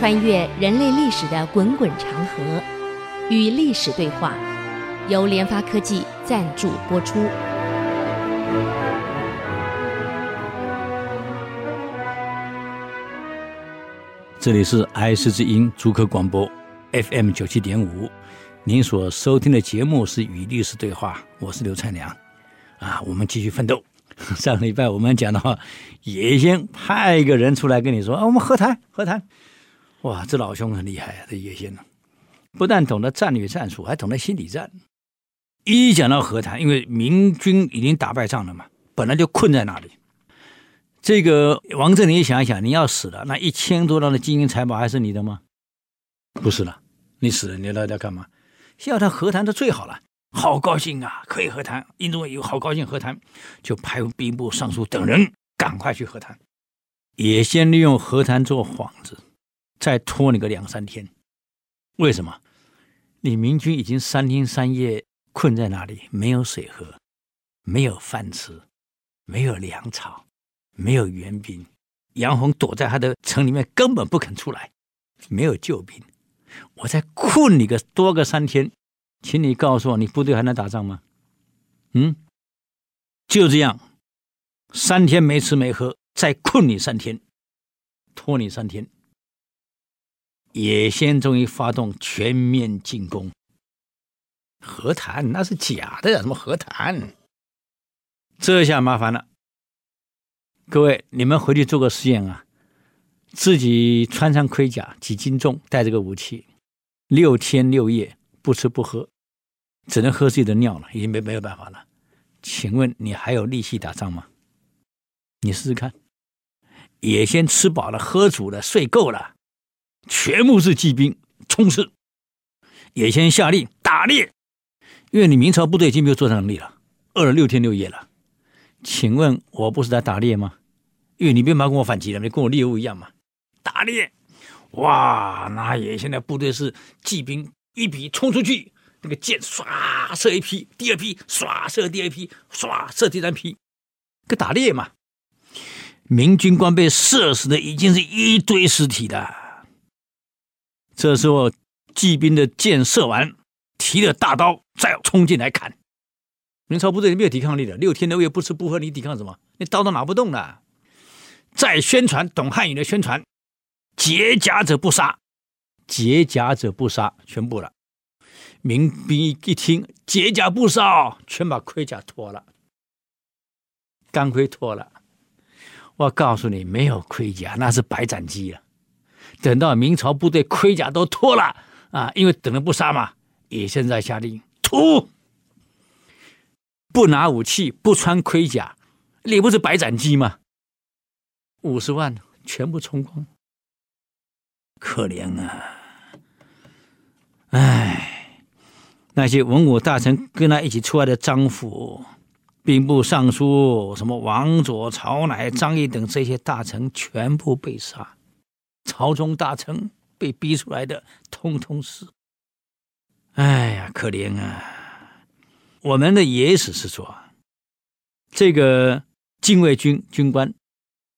穿越人类历史的滚滚长河，与历史对话，由联发科技赞助播出。这里是爱思之音主客广播 FM 九七点五，您所收听的节目是《与历史对话》，我是刘灿良。啊，我们继续奋斗。上个礼拜我们讲到，野先派一个人出来跟你说啊，我们和谈和谈。哇，这老兄很厉害啊！这野先呢，不但懂得战略战术，还懂得心理战。一讲到和谈，因为明军已经打败仗了嘛，本来就困在那里。这个王振，你想一想，你要死了，那一千多两的金银财宝还是你的吗？不是了，你死了，你来来干嘛？要他和谈，就最好了。好高兴啊，可以和谈。英宗有好高兴和谈，就派兵部尚书等人赶快去和谈。也先利用和谈做幌子。再拖你个两三天，为什么？你明军已经三天三夜困在那里，没有水喝，没有饭吃，没有粮草，没有援兵。杨洪躲在他的城里面，根本不肯出来，没有救兵。我再困你个多个三天，请你告诉我，你部队还能打仗吗？嗯，就这样，三天没吃没喝，再困你三天，拖你三天。野先终于发动全面进攻，和谈那是假的，什么和谈？这下麻烦了。各位，你们回去做个实验啊，自己穿上盔甲，几斤重，带着个武器，六天六夜不吃不喝，只能喝自己的尿了，已经没没有办法了。请问你还有力气打仗吗？你试试看。野先吃饱了，喝足了，睡够了。全部是骑兵冲刺，也先下令打猎，因为你明朝部队已经没有作战能力了，饿了六天六夜了。请问我不是在打猎吗？因为你别忙跟我反击了，你跟我猎物一样嘛。打猎，哇，那也先的部队是骑兵一匹冲出去，那个箭唰射一批，第二批唰射第二批，唰射第三批，个打猎嘛。明军官被射死的已经是一堆尸体的。这时候，骑兵的箭射完，提着大刀再冲进来砍。明朝部队没有抵抗力了，六天六夜不吃不喝，你抵抗什么？你刀都拿不动了。再宣传，懂汉语的宣传：劫甲者不杀，劫甲者不杀，全部了。民兵一听劫甲不杀，全把盔甲脱了，钢盔脱了。我告诉你，没有盔甲，那是白斩鸡了。等到明朝部队盔甲都脱了啊，因为等了不杀嘛，也现在下令屠，不拿武器，不穿盔甲，你不是白斩鸡吗？五十万全部冲光，可怜啊！哎，那些文武大臣跟他一起出来的张辅、兵部尚书、什么王佐、曹乃、张翼等这些大臣，全部被杀。朝中大臣被逼出来的，通通是。哎呀，可怜啊！我们的野史是说，这个禁卫军军官，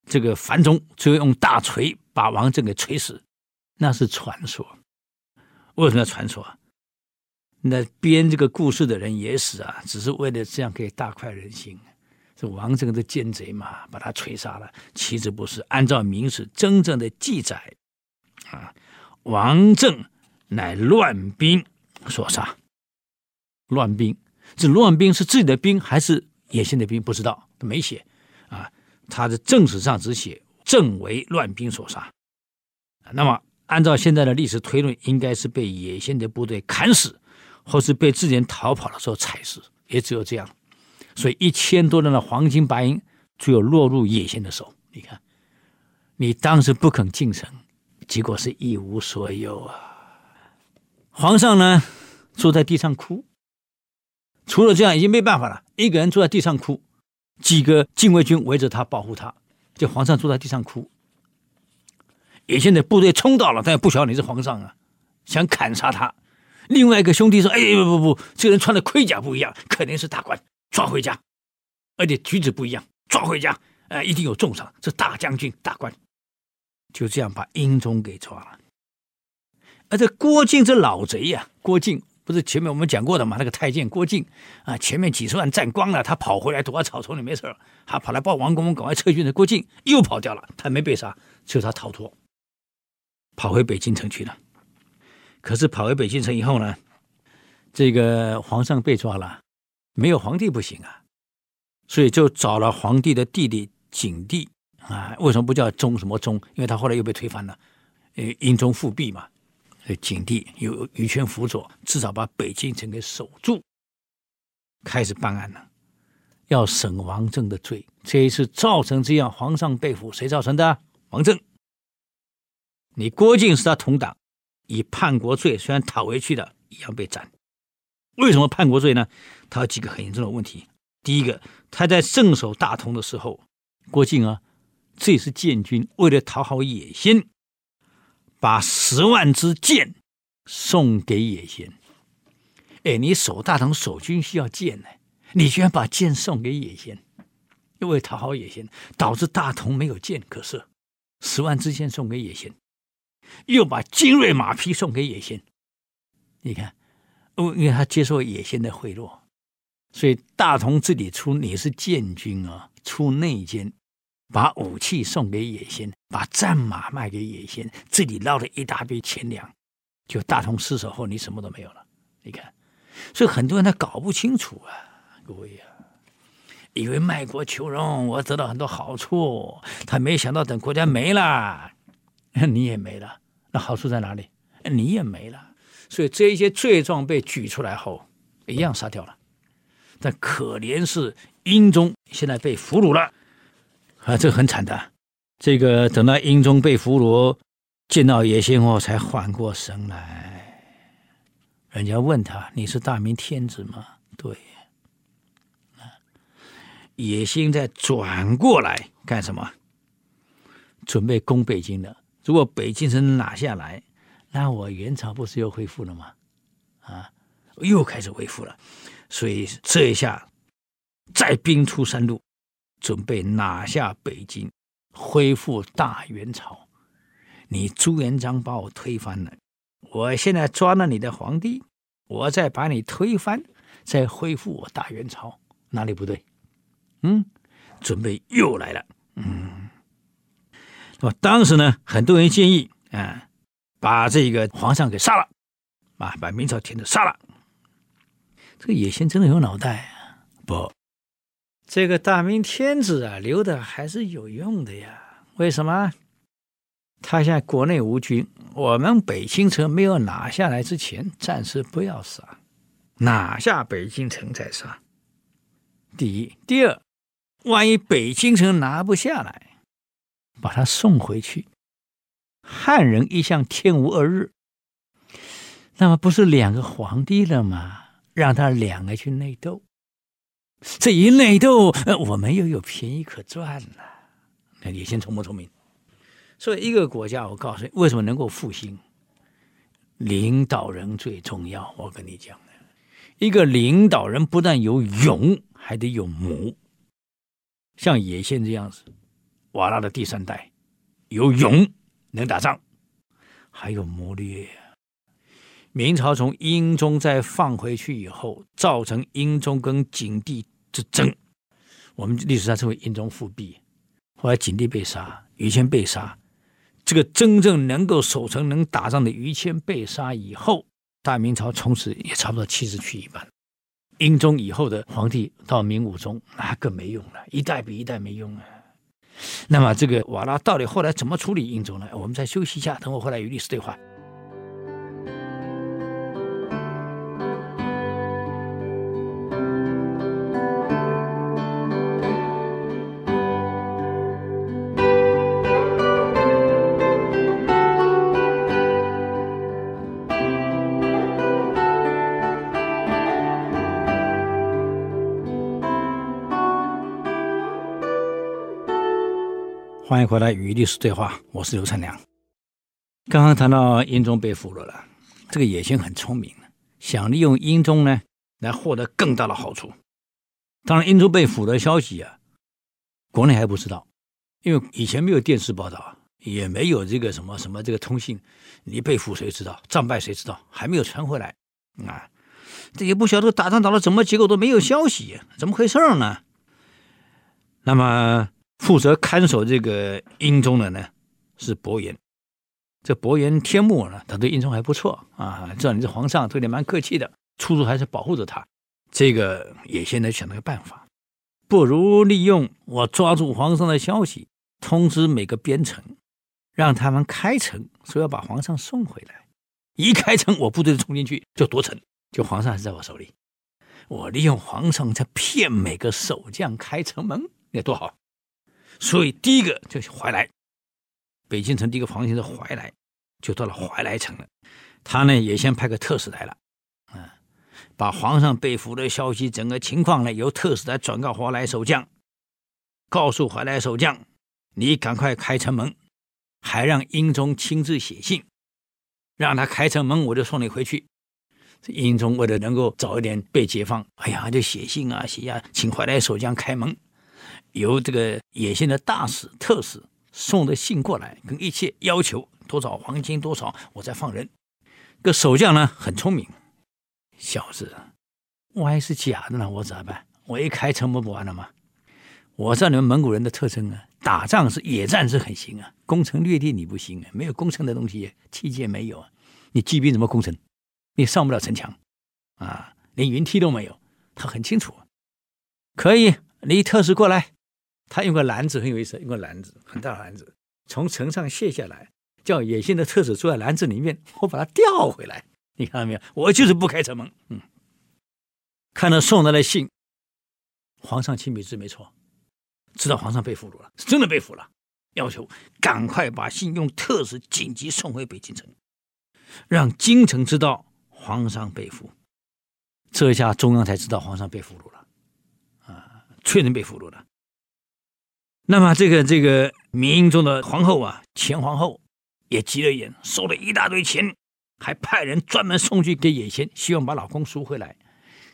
这个樊中最后用大锤把王振给锤死，那是传说。为什么要传说？那编这个故事的人野史啊，只是为了这样可以大快人心。这王震的奸贼嘛，把他锤杀了。其实不是，按照明史真正的记载，啊，王震乃乱兵所杀。乱兵，这乱兵是自己的兵还是野先的兵？不知道，他没写。啊，他的正史上只写震为乱兵所杀。那么，按照现在的历史推论，应该是被野先的部队砍死，或是被自己逃跑的时候踩死，也只有这样。所以一千多人的黄金白银，最后落入野先的手。你看，你当时不肯进城，结果是一无所有啊！皇上呢，坐在地上哭。除了这样，已经没办法了。一个人坐在地上哭，几个禁卫军围着他保护他。就皇上坐在地上哭。野先的部队冲到了，但也不晓得你是皇上啊，想砍杀他。另外一个兄弟说：“哎，不不不，这个人穿的盔甲不一样，肯定是大官。”抓回家，而且举止不一样。抓回家，呃，一定有重赏，是大将军、大官。就这样把英宗给抓了。而这郭靖这老贼呀、郭靖不是前面我们讲过的嘛？那个太监郭靖啊，前面几十万战光了，他跑回来躲在草丛里没事儿，他跑来报王公公赶快撤军的，郭靖又跑掉了，他没被杀，就他逃脱，跑回北京城去了。可是跑回北京城以后呢，这个皇上被抓了，没有皇帝不行啊，所以就找了皇帝的弟弟景帝啊。为什么不叫忠什么忠？因为他后来又被推翻了，呃，英宗复辟嘛。景帝有于权辅佐，至少把北京城给守住。开始办案了，要审王政的罪。这一次造成这样，皇上被俘，谁造成的？王政。你郭靖是他同党，以叛国罪虽然讨回去的，一样被斩。为什么叛国罪呢？他有几个很严重的问题。第一个，他在镇守大同的时候，郭靖啊，这是建军，为了讨好野先。把十万支箭送给野先，哎，你守大同守军需要箭呢，你居然把箭送给野先，因为讨好野先，导致大同没有箭可射。十万支箭送给野先，又把精锐马匹送给野先。你看，哦因为他接受野先的贿赂，所以大同这里出你是建军啊，出内奸。把武器送给野先，把战马卖给野先，这里捞了一大堆钱粮，就大同失守后，你什么都没有了。你看，所以很多人他搞不清楚啊，各位啊，以为卖国求荣，我得到很多好处，他没想到等国家没了，你也没了，那好处在哪里？你也没了。所以这一些罪状被举出来后，一样杀掉了。但可怜是英宗现在被俘虏了。啊，这很惨的。这个等到英宗被俘虏，见到野心后才缓过神来。人家问他：“你是大明天子吗？”对。野心再转过来干什么？准备攻北京了。如果北京城拿下来，那我元朝不是又恢复了吗？啊，又开始恢复了。所以这一下再兵出三路。准备拿下北京，恢复大元朝。你朱元璋把我推翻了，我现在抓了你的皇帝，我再把你推翻，再恢复我大元朝，哪里不对？嗯，准备又来了。嗯，那么当时呢，很多人建议啊，把这个皇上给杀了，啊，把明朝天子杀了。这个野心真的有脑袋啊？不。这个大明天子啊，留的还是有用的呀。为什么？他现在国内无军，我们北京城没有拿下来之前，暂时不要杀，拿下北京城再杀。第一，第二，万一北京城拿不下来，把他送回去。汉人一向天无二日，那么不是两个皇帝了吗？让他两个去内斗。这一内斗，我们又有便宜可赚了。那野先聪不聪明？所以一个国家，我告诉你，为什么能够复兴？领导人最重要。我跟你讲，一个领导人不但有勇，还得有谋。像野先这样子，瓦剌的第三代，有勇，能打仗，还有谋略。明朝从英宗再放回去以后，造成英宗跟景帝。之争，我们历史上称为英宗复辟。后来景帝被杀，于谦被杀。这个真正能够守城、能打仗的于谦被杀以后，大明朝从此也差不多气势去一半。英宗以后的皇帝到明武宗，那更没用了，一代比一代没用啊。那么这个瓦拉到底后来怎么处理英宗呢？我们再休息一下，等我回来与历史对话。欢迎回来与历史对话，我是刘灿良。刚刚谈到英宗被俘虏了，这个野心很聪明，想利用英宗呢来获得更大的好处。当然，英宗被俘的消息啊，国内还不知道，因为以前没有电视报道，也没有这个什么什么这个通信，你被俘谁知道？战败谁知道？还没有传回来啊！这也不晓得打仗打到怎么结果都没有消息，怎么回事呢？那么负责看守这个英宗的呢是伯颜，这伯颜天目呢，他对英宗还不错啊，知道你是皇上，对你蛮客气的，处处还是保护着他。这个也现在想了个办法，不如利用我抓住皇上的消息，通知每个边城，让他们开城，说要把皇上送回来。一开城，我部队就冲进去就夺城。就皇上还是在我手里，我利用皇上在骗每个守将开城门，那多好！所以第一个就是怀来，北京城第一个防线是怀来，就到了怀来城了。他呢也先派个特使来了，啊，把皇上被俘的消息整个情况呢由特使来转告怀来守将，告诉怀来守将，你赶快开城门，还让英宗亲自写信，让他开城门，我就送你回去。这英宗为了能够早一点被解放，哎呀，就写信啊写呀、请怀来守将开门，由这个野心的大使特使送的信过来，跟一切要求多少黄金多少，我再放人。这个守将呢很聪明，小子，万一是假的呢，我咋办？我一开城门不完了吗？我知道你们蒙古人的特征啊，打仗是野战是很行啊，攻城略地你不行啊，没有攻城的东西，器械没有啊，你骑兵怎么攻城？你上不了城墙，啊，连云梯都没有。他很清楚，可以，你特使过来，他用个篮子很有意思，用个篮子很大的篮子，从城上卸下来，叫野心的特使坐在篮子里面，我把他调回来。你看到没有？我就是不开城门。嗯，看到送来的信，皇上亲笔字没错，知道皇上被俘虏了，是真的被俘了，要求赶快把信用特使紧急送回北京城，让京城知道。皇上被俘，这下中央才知道皇上被俘虏了，确认被俘虏了。那么这个这个明英宗的皇后啊，前皇后也急了眼，收了一大堆钱，还派人专门送去给野先，希望把老公赎回来。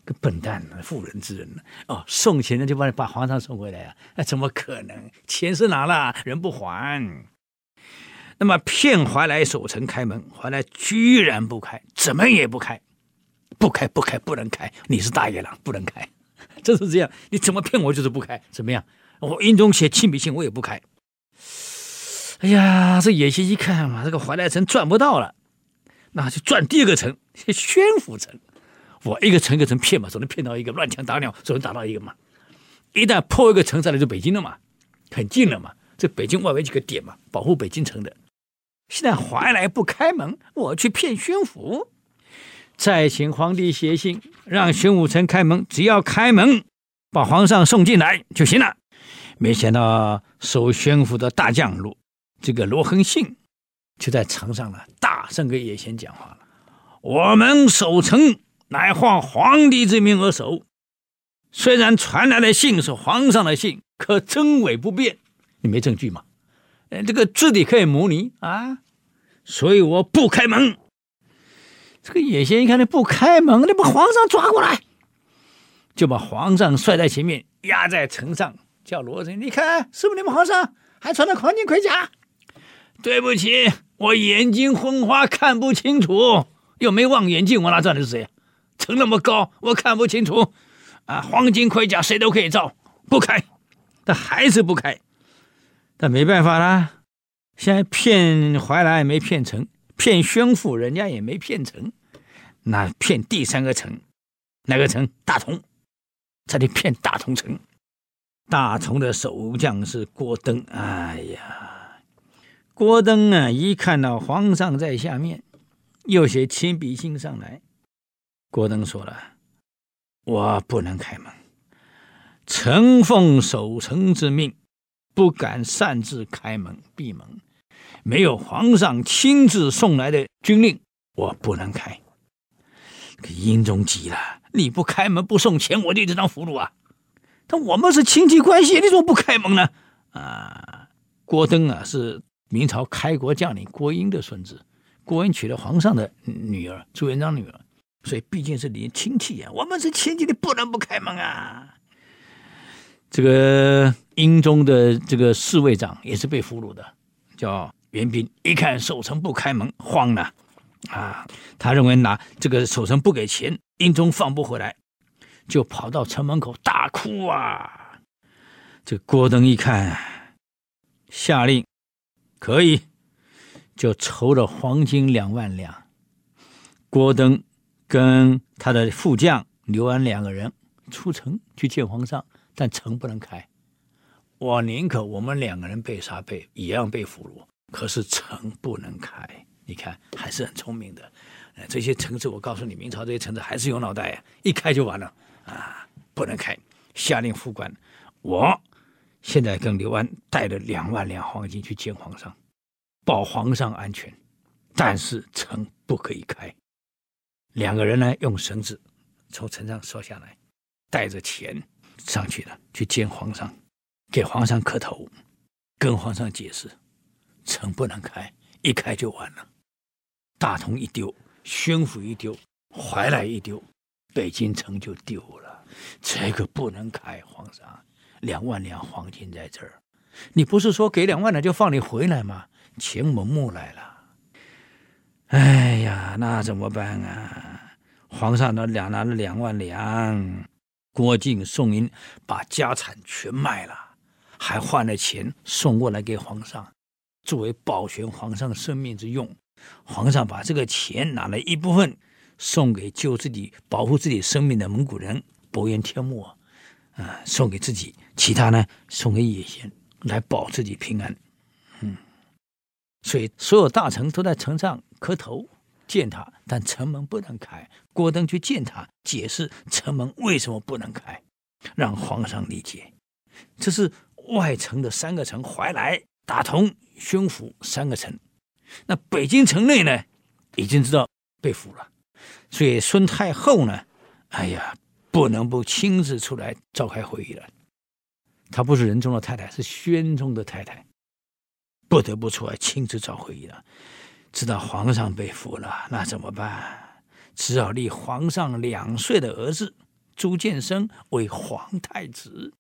个笨蛋，妇人之仁呢，哦，送钱的就把把皇上送回来啊？那怎么可能？钱是拿了，人不还。那么骗怀来守城开门，怀来居然不开，怎么也不开，不开不开不能开，你是大野狼不能开，就是这样，你怎么骗我就是不开，怎么样？我英宗写亲笔信我也不开。哎呀，这野心一看嘛，这个怀来城赚不到了，那就赚第二个城，宣府城。我一个城一个城骗嘛，总能骗到一个，乱枪打鸟总能打到一个嘛。一旦破一个城，再来就北京了嘛，很近了嘛，这北京外围几个点嘛，保护北京城的。现在怀来不开门，我去骗宣府，再请皇帝写信让宣武城开门，只要开门把皇上送进来就行了。没想到守宣府的大将罗这个罗恒信就在城上呢，大声跟野贤讲话了：“我们守城乃换皇帝之命而守，虽然传来的信是皇上的信，可真伪不辨，你没证据吗？”呃，这个字体可以模拟啊，所以我不开门。这个野仙一看，你不开门，你把皇上抓过来，就把皇上帅在前面，压在城上，叫罗成，你看是不是你们皇上还穿着黄金盔甲？对不起，我眼睛昏花，看不清楚，又没望远镜，我哪知道你是谁？城那么高，我看不清楚。啊，黄金盔甲谁都可以造，不开，他还是不开。但没办法啦，现在骗怀来没骗成，骗宣府人家也没骗成，那骗第三个城，哪个城？大同，这里骗大同城。大同的守将是郭登。哎呀，郭登啊，一看到皇上在下面，又写亲笔信上来，郭登说了：“我不能开门，臣奉守城之命。”不敢擅自开门闭门，没有皇上亲自送来的军令，我不能开。英宗急了，你不开门不送钱，我就一直当俘虏啊！但我们是亲戚关系，你怎么不开门呢？啊，郭登啊，是明朝开国将领郭英的孙子，郭英娶了皇上的女儿朱元璋女儿，所以毕竟是你亲戚啊。我们是亲戚，你不能不开门啊！这个英宗的这个侍卫长也是被俘虏的，叫袁斌一看守城不开门，慌了啊！他认为拿这个守城不给钱，英宗放不回来，就跑到城门口大哭啊！这郭登一看，下令可以，就筹了黄金两万两。郭登跟他的副将刘安两个人出城去见皇上，但城不能开。我宁可我们两个人被杀，被一样被俘虏。可是城不能开，你看还是很聪明的。呃这些城市，我告诉你，明朝这些城市还是有脑袋呀，一开就完了啊！不能开，下令副官，我现在跟刘安带了两万两黄金去见皇上，保皇上安全，但是城不可以开。两个人呢，用绳子从城上摔下来，带着钱上去了，去见皇上，给皇上磕头，跟皇上解释。城不能开，一开就完了。大同一丢，宣府一丢，怀来一丢，北京城就丢了。这个不能开，皇上，两万两黄金在这儿，你不是说给两万两就放你回来吗？钱我募来了。哎呀，那怎么办啊？皇上那两拿了两万两，郭靖、宋英把家产全卖了，还换了钱送过来给皇上。作为保全皇上生命之用，皇上把这个钱拿了一部分送给救自己、保护自己生命的蒙古人伯颜天目，啊，送给自己；其他呢，送给野先来保自己平安。嗯，所以所有大臣都在城上磕头见他，但城门不能开。郭登去见他，解释城门为什么不能开，让皇上理解。这是外城的三个城：怀来、大同。宣府三个城，那北京城内呢，已经知道被俘了，所以孙太后呢，哎呀，不能不亲自出来召开会议了。她不是仁宗的太太，是宣宗的太太，不得不出来亲自召会议了。知道皇上被俘了，那怎么办？只好立皇上两岁的儿子朱见深为皇太子，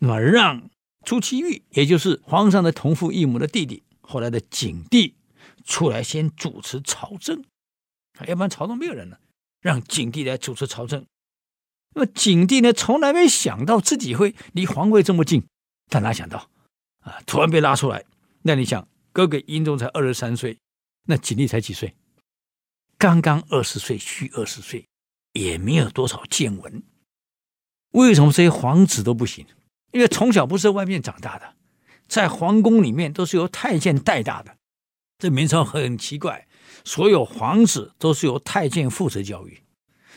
那么让。朱祁钰，也就是皇上的同父异母的弟弟，后来的景帝，出来先主持朝政，要不然朝中没有人了，让景帝来主持朝政。那么景帝呢，从来没想到自己会离皇位这么近，他哪想到啊，突然被拉出来。那你想，哥哥英宗才二十三岁，那景帝才几岁？刚刚二十岁，虚二十岁，也没有多少见闻。为什么这些皇子都不行？因为从小不是在外面长大的，在皇宫里面都是由太监带大的。这明朝很奇怪，所有皇子都是由太监负责教育。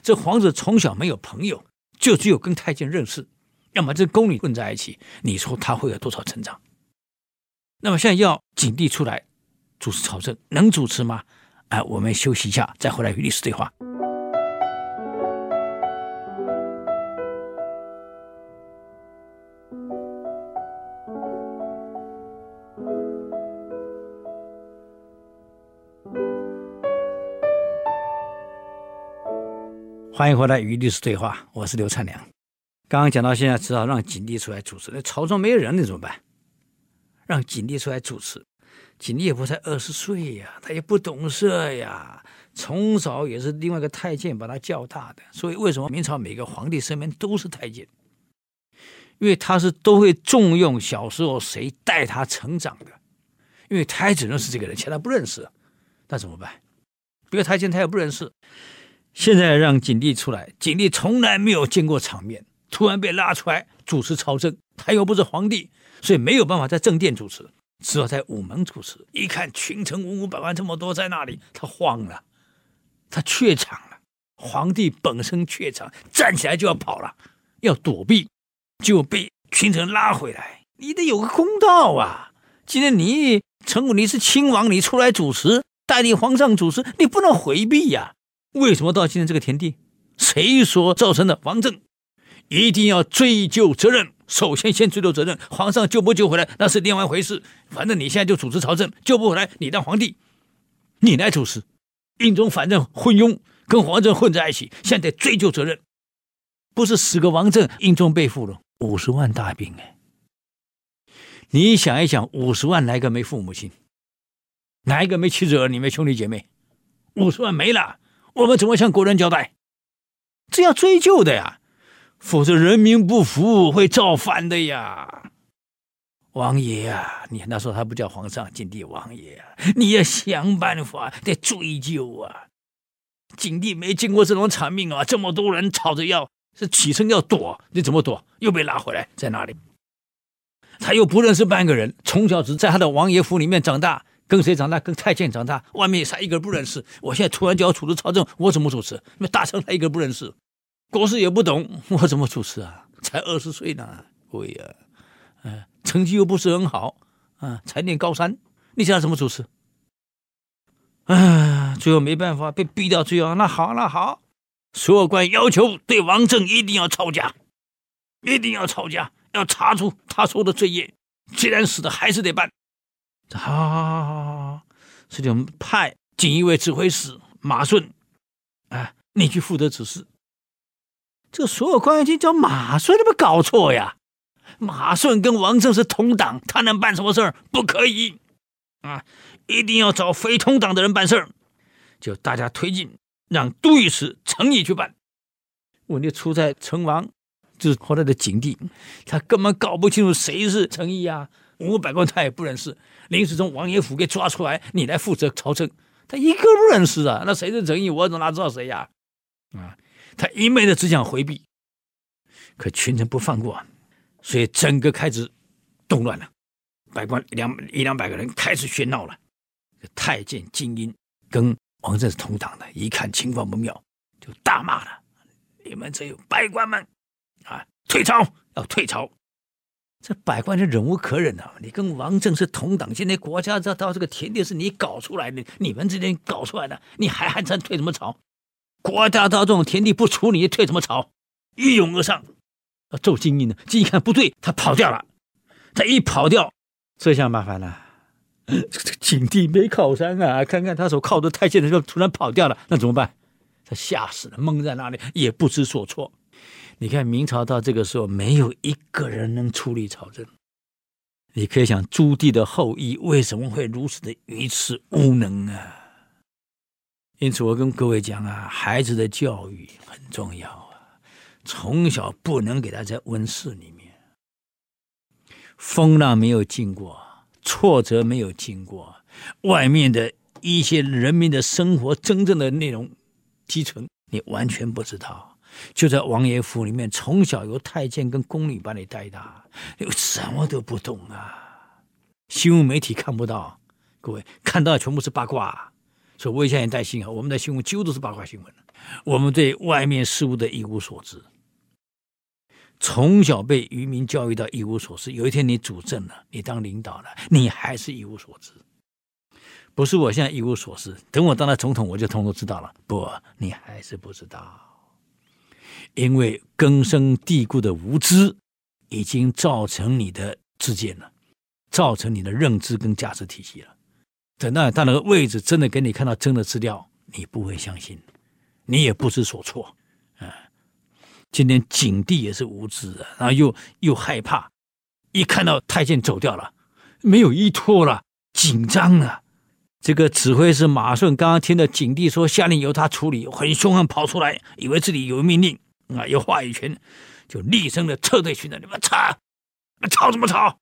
这皇子从小没有朋友，就只有跟太监认识，要么这宫里混在一起。你说他会有多少成长？那么现在要景帝出来主持朝政，能主持吗？哎，我们休息一下，再回来与历史对话。欢迎回来与历史对话，我是刘灿良。刚刚讲到现在，只好让景帝出来主持。那朝中没有人，那怎么办？让景帝出来主持。景帝也不才二十岁呀，他也不懂事呀，从小也是另外一个太监把他教大的。所以为什么明朝每个皇帝身边都是太监？因为他是都会重用小时候谁带他成长的。因为太子认识这个人，其他不认识，那怎么办？别的太监他也不认识。现在让景帝出来，景帝从来没有见过场面，突然被拉出来主持朝政，他又不是皇帝，所以没有办法在正殿主持，只好在午门主持。一看群臣五五百万这么多在那里，他慌了，他怯场了。皇帝本身怯场，站起来就要跑了，要躲避，就被群臣拉回来。你得有个公道啊！既然你成武，你是亲王，你出来主持，代理皇上主持，你不能回避呀。为什么到今天这个田地？谁说造成的王政？一定要追究责任。首先，先追究责任。皇上救不救回来，那是另外一回事。反正你现在就主持朝政，救不回来，你当皇帝，你来主持。英宗反正昏庸，跟皇政混在一起，现在追究责任。不是死个王政，英宗被俘了五十万大兵哎！你想一想，五十万来个没父母亲，哪一个没妻子儿女没兄弟姐妹？五十万没了，我们怎么向国人交代？这要追究的呀，否则人民不服会造反的呀。王爷啊，你那时候他不叫皇上，景帝王爷啊，你要想办法得追究啊。景帝没见过这种场面啊，这么多人吵着要是起身要躲，你怎么躲？又被拉回来，在哪里？他又不认识半个人，从小只在他的王爷府里面长大，跟谁长大？跟太监长大，外面啥一个不认识。我现在突然就要主持朝政，我怎么主持？那大臣他一个不认识，国事也不懂，我怎么主持啊？才二十岁呢，对呀，嗯。成绩又不是很好，啊，才念高三，你想怎么主持？啊，最后没办法，被逼到最后，那好，那好，所有官要求对王政一定要抄家，一定要抄家，要查出他说的罪业，既然死的还是得办。好，好，好，好，好，这就派锦衣卫指挥使马顺，啊，你去负责指示。这所有官员就叫马顺，有没有搞错呀？马顺跟王政是同党，他能办什么事儿？不可以啊！一定要找非同党的人办事儿。就大家推进，让都御史程驿去办。问题出在成王，就是后来的景帝，他根本搞不清楚谁是程驿啊，文武百官他也不认识。临时从王爷府给抓出来，你来负责朝政，他一个不认识啊。那谁是诚意？我怎么哪知道谁呀？啊！他一味的只想回避，可群臣不放过。所以整个开始动乱了，百官两一两百个人开始喧闹了。太监精英跟王振是同党的，一看情况不妙，就大骂了：“你们这有百官们啊，退朝！要退朝！”这百官是忍无可忍啊！你跟王政是同党，现在国家这到这个田地是你搞出来的，你们之间搞出来的，你还还想退什么朝？国家到这种田地不处理，退什么朝？一拥而上。啊，周金英呢？金英看不对，他跑掉了。他一跑掉，这下麻烦了。这个景帝没靠山啊！看看他所靠的太监的时候，突然跑掉了，那怎么办？他吓死了，懵在那里，也不知所措。你看明朝到这个时候，没有一个人能处理朝政。你可以想，朱棣的后裔为什么会如此的愚痴无能啊？因此，我跟各位讲啊，孩子的教育很重要啊。从小不能给他在温室里面，风浪没有经过，挫折没有经过，外面的一些人民的生活真正的内容基层，你完全不知道。就在王爷府里面，从小由太监跟宫女把你带大，你什么都不懂啊！新闻媒体看不到，各位看到的全部是八卦，所以危险也带信啊，我们的新闻几乎都是八卦新闻，我们对外面事物的一无所知。从小被愚民教育到一无所知，有一天你主政了，你当领导了，你还是一无所知。不是我现在一无所知，等我当了总统，我就通通知道了。不，你还是不知道，因为根深蒂固的无知已经造成你的自见了，造成你的认知跟价值体系了。等到他那个位置真的给你看到真的资料，你不会相信，你也不知所措啊。今天景帝也是无知啊，然后又又害怕，一看到太监走掉了，没有依托了，紧张了。这个指挥是马顺刚刚听到景帝说下令由他处理，很凶悍跑出来，以为这里有命令啊，有话语权，就厉声的撤退去了。你们吵，吵什么吵？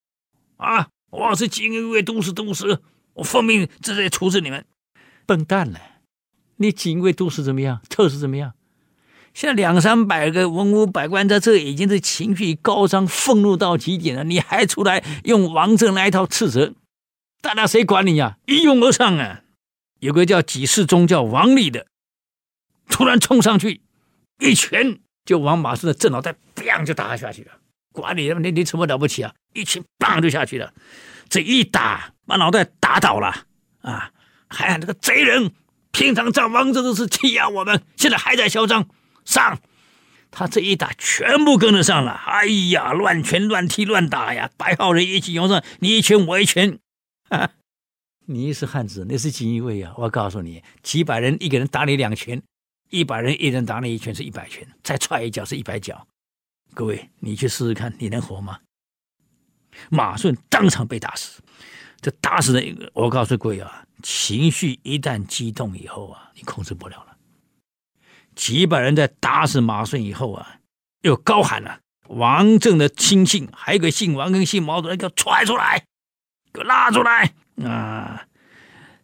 啊，我是锦衣卫都司都使，我奉命直接处置你们。笨蛋了，你锦衣卫都使怎么样？特使怎么样？现在两三百个文武百官在这已经是情绪高涨、愤怒到极点了，你还出来用王政那一套斥责，大家谁管你呀？一拥而上啊！有个叫几世宗叫王立的，突然冲上去，一拳就往马顺的正脑袋砰就打下去了。管你你你什么了不起啊？一拳砰就下去了，这一打把脑袋打倒了啊！还喊那个贼人，平常仗王政的事欺压我们，现在还在嚣张。上，他这一打全部跟得上了。哎呀，乱拳乱踢乱打呀！白号人一起涌上，你一拳我一拳。啊，你是汉子，你是锦衣卫呀！我告诉你，几百人一个人打你两拳，一百人一人打你一拳是一百拳，再踹一脚是一百脚。各位，你去试试看，你能活吗？马顺当场被打死。这打死人，我告诉各位啊，情绪一旦激动以后啊，你控制不了了。几百人在打死马顺以后啊，又高喊了：“王正的亲信，还有个姓王跟姓毛的人，给我踹出来，给我拉出来啊！”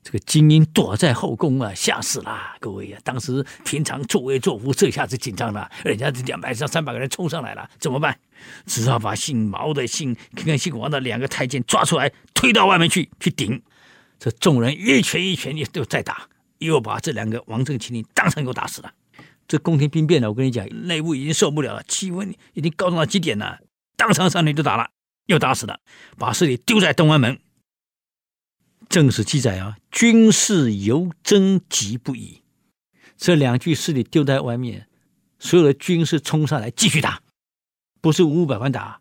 这个精英躲在后宫啊，吓死了各位啊！当时平常作威作福，这下子紧张了，人家这两百上三百个人冲上来了，怎么办？只好把姓毛的、姓跟姓王的两个太监抓出来，推到外面去去顶。这众人一拳一拳又再打，又把这两个王正麒麟当场给我打死了。这宫廷兵变了，我跟你讲，内部已经受不了了，气温已经高涨到极点了，当场上去就打了，又打死了，把尸体丢在东安门。正史记载啊，军士犹争疾不已。这两具尸体丢在外面，所有的军士冲上来继续打，不是五五百万打，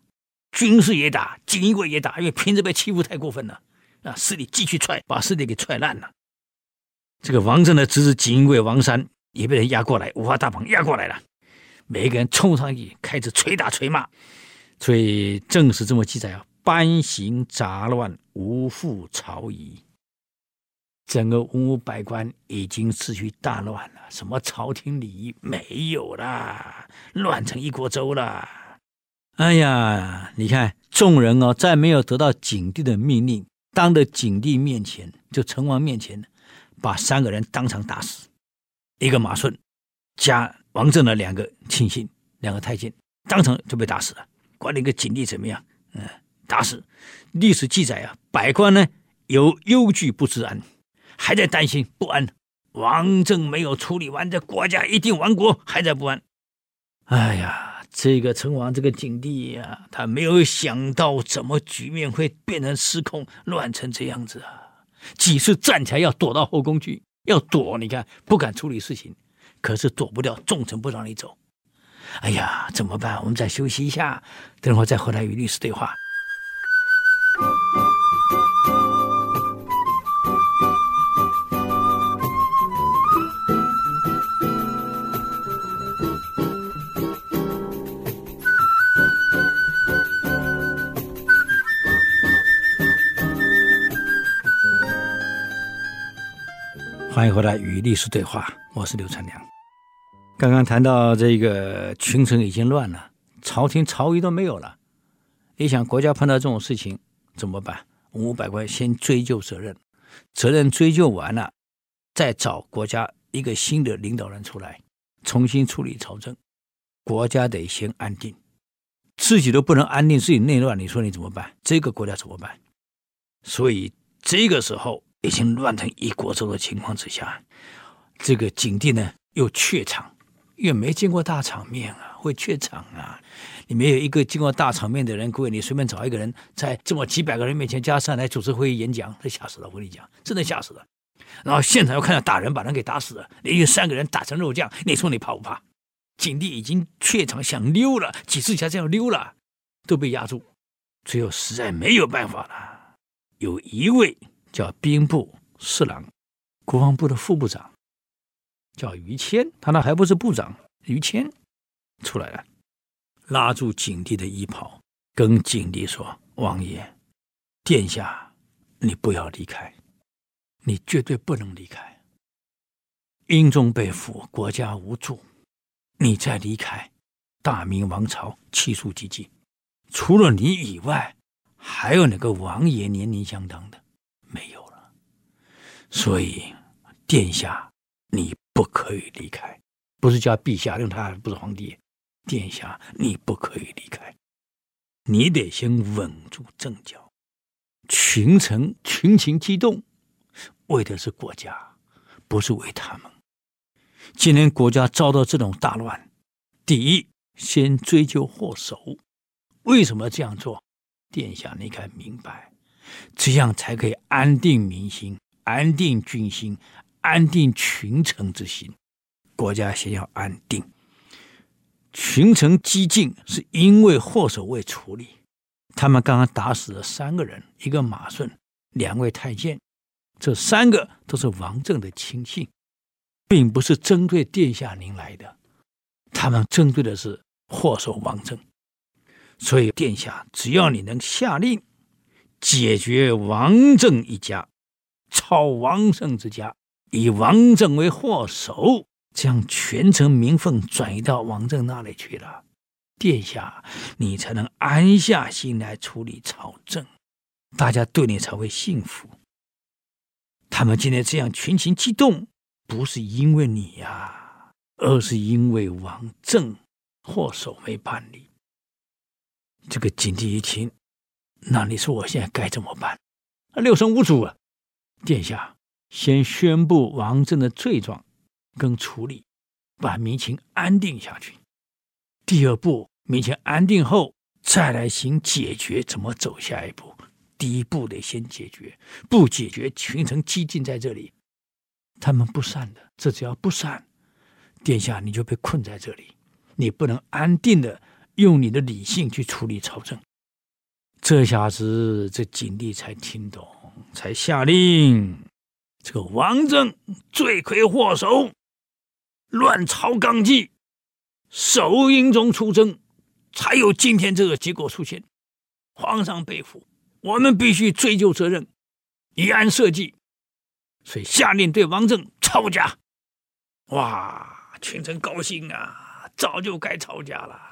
军士也打，锦衣卫也打，因为平时被欺负太过分了啊，尸体继续踹，把尸体给踹烂了。这个王正的侄子锦衣卫王山也被人押过来，五花大绑押过来了，每一个人冲上去开始捶打捶骂，所以正史这么记载啊。班行杂乱，无复朝仪。整个文武百官已经秩序大乱了，什么朝廷礼仪没有了，乱成一锅粥了。哎呀，你看众人哦，在没有得到景帝的命令，当着景帝面前，就成王面前，把三个人当场打死，一个马顺加王正的两个亲信，两个太监，当场就被打死了。管那个景帝怎么样？嗯。打死，历史记载啊，百官呢有忧惧不知安，还在担心不安。王政没有处理完，这国家一定亡国，还在不安。哎呀，这个成王这个景帝呀，他没有想到怎么局面会变成失控，乱成这样子啊！几次站起来要躲到后宫去，要躲，你看不敢处理事情，可是躲不掉，重臣不让你走。哎呀，怎么办？我们再休息一下，等会儿再回来与历史对话。欢迎回来与历史对话，我是刘传良。刚刚谈到这个群臣已经乱了，朝廷朝仪都没有了。你想，国家碰到这种事情。怎么办？文武百官先追究责任，责任追究完了，再找国家一个新的领导人出来，重新处理朝政。国家得先安定，自己都不能安定，自己内乱，你说你怎么办？这个国家怎么办？所以这个时候已经乱成一锅粥的情况之下，这个景帝呢又怯场，因为没见过大场面啊，会怯场啊。你没有一个经过大场面的人，各位，你随便找一个人，在这么几百个人面前加上来主持会议演讲，这吓死了！我跟你讲，真的吓死了。然后现场又看到打人，把人给打死了，连续三个人打成肉酱，你说你怕不怕？景帝已经怯场想溜了，几次想这样溜了，都被压住，最后实在没有办法了。有一位叫兵部侍郎，国防部的副部长，叫于谦，他那还不是部长，于谦出来了。拉住景帝的衣袍，跟景帝说：“王爷，殿下，你不要离开，你绝对不能离开。英宗被俘，国家无助，你再离开，大明王朝气数寂寂。除了你以外，还有哪个王爷年龄相当的？所以，殿下，你不可以离开。不是叫陛下，因为他不是皇帝。”殿下，你不可以离开，你得先稳住阵脚。群臣群情激动，为的是国家，不是为他们。今天国家遭到这种大乱，第一，先追究祸首，为什么这样做？殿下，你该明白，这样才可以安定民心，安定军心，安定群臣之心。国家先要安定。群臣激进，是因为祸首未处理。他们刚刚打死了三个人，一个马顺，两位太监，这三个都是王政的亲信，并不是针对殿下您来的。他们针对的是祸首王政。所以殿下，只要你能下令解决王政一家，抄王胜之家，以王政为祸首，将全城民愤转移到王政那里去了。殿下，你才能安下心来处理朝政，大家对你才会信服。他们今天这样群情激动，不是因为你呀，而是因为王政祸首没办理。这个景帝一听，那你说我现在该怎么办？六神无主啊！殿下，先宣布王政的罪状跟处理，把民情安定下去。第二步，民情安定后，再来行解决，怎么走下一步？第一步得先解决，不解决，群臣激进在这里，他们不散的。这只要不散，殿下你就被困在这里，你不能安定的用你的理性去处理朝政。这下子，这景帝才听懂，才下令：这个王政罪魁祸首，乱朝纲纪，首英宗出征，才有今天这个结果出现。皇上被俘。我们必须追究责任，以案设计，所以下令对王政抄家。哇，群臣高兴啊！早就该抄家了。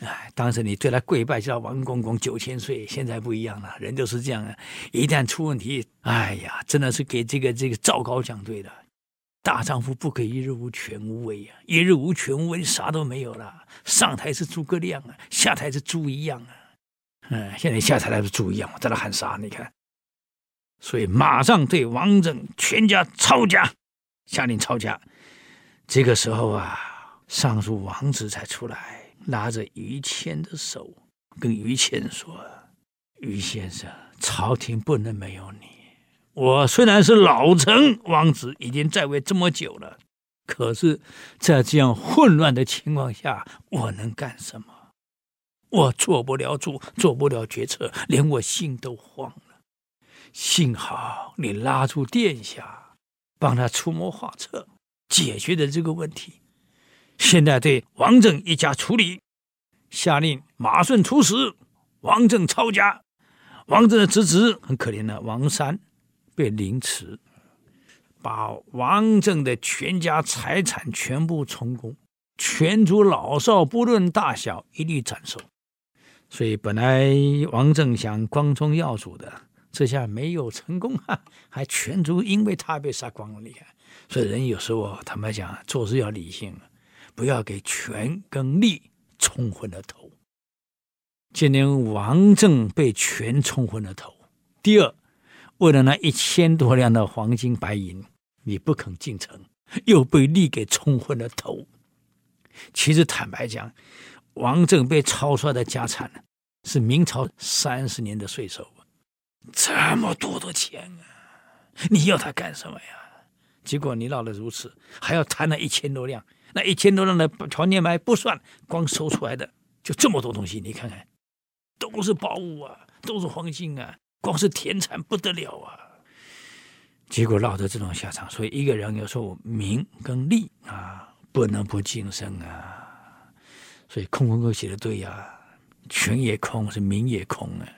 哎，当时你对他跪拜叫王公公九千岁，现在不一样了，人都是这样啊。一旦出问题，哎呀，真的是给这个这个赵高讲对了。大丈夫不可一日无权无威呀，一日无权无威，啥都没有了。上台是诸葛亮啊，下台是猪一样啊。嗯，现在下台来是猪一样，我在那喊啥，你看，所以马上对王政全家抄家，下令抄家。这个时候啊，尚书王子才出来，拉着于谦的手，跟于谦说：“于先生，朝廷不能没有你。我虽然是老臣，王子已经在位这么久了，可是，在这样混乱的情况下，我能干什么？”我做不了主，做不了决策，连我心都慌了。幸好你拉住殿下，帮他出谋划策，解决了这个问题。现在对王政一家处理，下令马顺处死，王政抄家。王政的侄子很可怜的王三被凌迟，把王政的全家财产全部充公，全族老少不论大小一律斩首。所以本来王政想光宗耀祖的，这下没有成功啊，还全族因为他被杀光了。你看，所以人有时候坦白讲，做事要理性，不要给权跟利冲昏了头。今年王政被权冲昏了头。第二，为了那一千多两的黄金白银，你不肯进城，又被利给冲昏了头。其实坦白讲。王政被抄出来的家产是明朝三十年的税收，这么多的钱啊！你要他干什么呀？结果你闹得如此，还要贪那一千多两，那一千多两的黄金白不算，光收出来的就这么多东西，你看看，都是宝物啊，都是黄金啊，光是田产不得了啊！结果落得这种下场，所以一个人有时候名跟利啊，不能不谨慎啊。所以空空哥写的对呀、权也空，是名也空啊，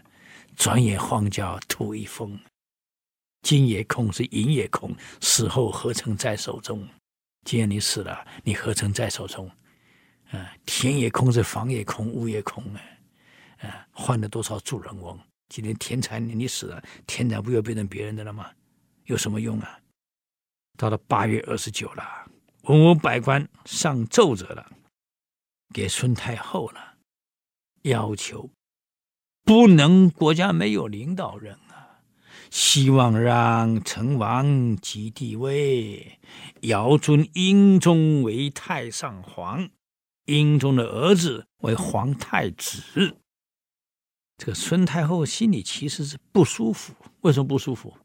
转眼荒郊土一封，金也空，是银也空，死后何曾在手中？既然你死了，你何曾在手中？啊，田也空，是房也空，屋也空啊，啊，换了多少主人翁？今天田产你死了，田产不又变成别人的了吗？有什么用啊？到了八月二十九了，文武百官上奏折了。给孙太后了，要求不能国家没有领导人，希望让成王即帝位，遥尊英宗为太上皇，英宗的儿子为皇太子。这个孙太后心里其实是不舒服，为什么不舒服？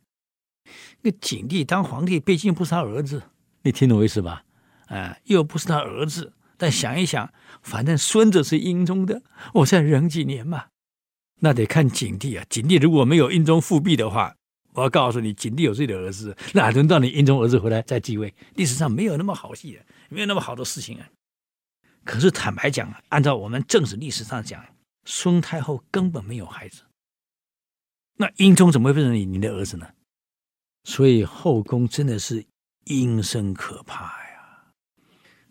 那景帝当皇帝，毕竟不是他儿子，你听懂我意思吧？啊，又不是他儿子。但想一想，反正孙子是英宗的，我再忍几年嘛。那得看景帝啊。景帝如果没有英宗复辟的话，我要告诉你，景帝有自己的儿子，哪轮到你英宗儿子回来再继位？历史上没有那么好戏的，没有那么好的事情啊。可是坦白讲，按照我们正史历史上讲，孙太后根本没有孩子。那英宗怎么会变成你你的儿子呢？所以后宫真的是阴森可怕呀。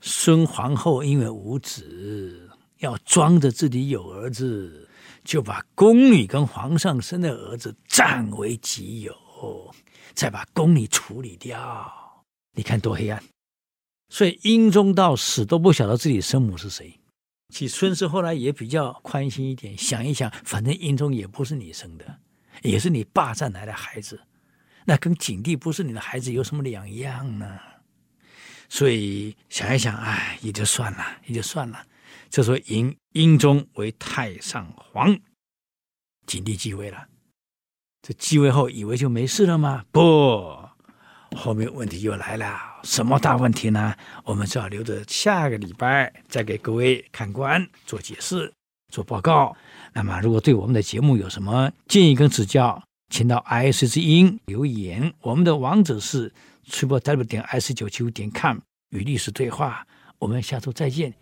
孙皇后因为无子，要装着自己有儿子，就把宫女跟皇上生的儿子占为己有，再把宫女处理掉。你看多黑暗！所以英宗到死都不晓得自己生母是谁。其实孙氏后来也比较宽心一点，想一想，反正英宗也不是你生的，也是你霸占来的孩子，那跟景帝不是你的孩子有什么两样呢？所以想一想，哎，也就算了，也就算了。这时候，英英宗为太上皇，景帝继位了。这继位后，以为就没事了吗？不。后面问题又来了，什么大问题呢？我们只好留着下个礼拜再给各位看官做解释、做报告。那么，如果对我们的节目有什么建议跟指教，请到 IC 之音留言。我们的网址是 triplew 点 ic 九七五点 com，与历史对话。我们下周再见。